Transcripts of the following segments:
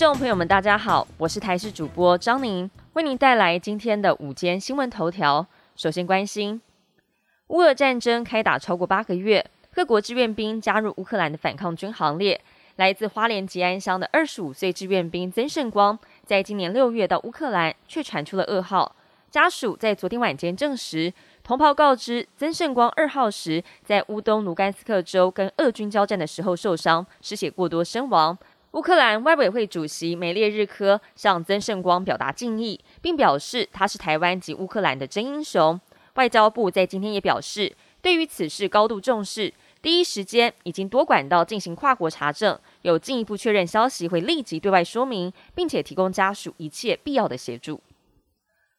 众朋友们，大家好，我是台视主播张宁，为您带来今天的午间新闻头条。首先关心，乌俄战争开打超过八个月，各国志愿兵加入乌克兰的反抗军行列。来自花莲吉安乡的二十五岁志愿兵曾胜光，在今年六月到乌克兰，却传出了噩耗。家属在昨天晚间证实，同袍告知曾胜光二号时在乌东卢甘斯克州跟俄军交战的时候受伤，失血过多身亡。乌克兰外委会主席梅列日科向曾圣光表达敬意，并表示他是台湾及乌克兰的真英雄。外交部在今天也表示，对于此事高度重视。第一时间已经多管道进行跨国查证，有进一步确认消息会立即对外说明，并且提供家属一切必要的协助。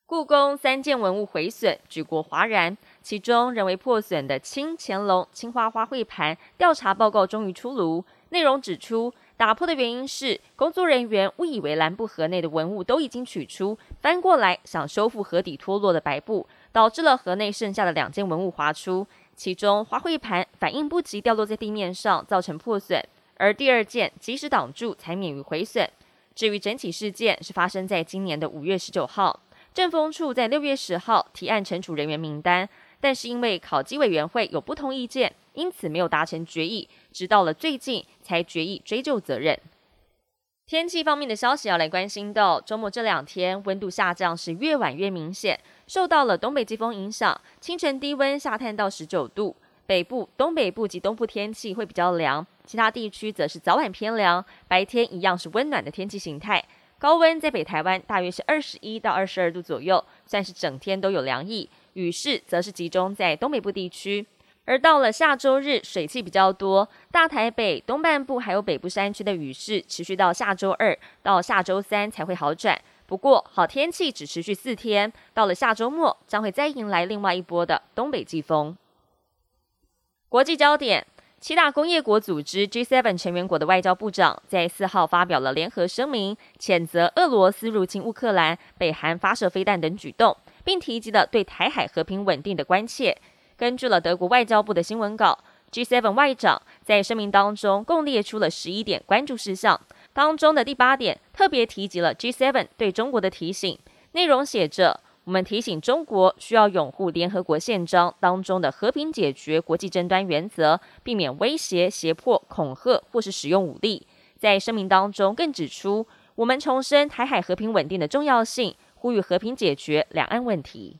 故宫三件文物毁损，举国哗然。其中人为破损的清乾隆青花花卉盘调查报告终于出炉，内容指出，打破的原因是工作人员误以为蓝布盒内的文物都已经取出，翻过来想修复盒底脱落的白布，导致了盒内剩下的两件文物滑出。其中花卉盘反应不及掉落在地面上，造成破损；而第二件及时挡住，才免于毁损。至于整起事件是发生在今年的五月十九号，政风处在六月十号提案惩处人员名单，但是因为考绩委员会有不同意见，因此没有达成决议，直到了最近才决议追究责任。天气方面的消息要来关心到，周末这两天温度下降是越晚越明显，受到了东北季风影响，清晨低温下探到十九度，北部、东北部及东部天气会比较凉，其他地区则是早晚偏凉，白天一样是温暖的天气形态，高温在北台湾大约是二十一到二十二度左右，算是整天都有凉意，雨势则是集中在东北部地区。而到了下周日，水汽比较多，大台北东半部还有北部山区的雨势持续到下周二到下周三才会好转。不过好天气只持续四天，到了下周末将会再迎来另外一波的东北季风。国际焦点：七大工业国组织 G7 成员国的外交部长在四号发表了联合声明，谴责俄罗斯入侵乌克兰、北韩发射飞弹等举动，并提及了对台海和平稳定的关切。根据了德国外交部的新闻稿，G7 外长在声明当中共列出了十一点关注事项，当中的第八点特别提及了 G7 对中国的提醒，内容写着：我们提醒中国需要拥护联合国宪章当中的和平解决国际争端原则，避免威胁、胁迫、恐吓或是使用武力。在声明当中更指出，我们重申台海和平稳定的重要性，呼吁和平解决两岸问题。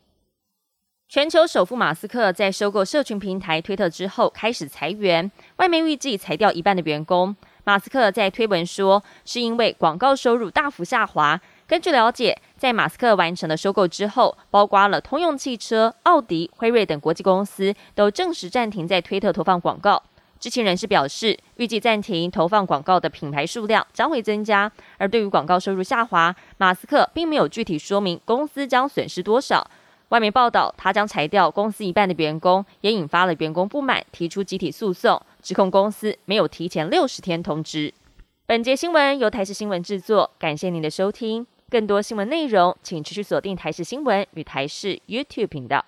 全球首富马斯克在收购社群平台推特之后，开始裁员，外面预计裁掉一半的员工。马斯克在推文说，是因为广告收入大幅下滑。根据了解，在马斯克完成了收购之后，包括了通用汽车、奥迪、辉瑞等国际公司都正式暂停在推特投放广告。知情人士表示，预计暂停投放广告的品牌数量将会增加。而对于广告收入下滑，马斯克并没有具体说明公司将损失多少。外媒报道，他将裁掉公司一半的员工，也引发了员工不满，提出集体诉讼，指控公司没有提前六十天通知。本节新闻由台视新闻制作，感谢您的收听。更多新闻内容，请持续锁定台视新闻与台视 YouTube 频道。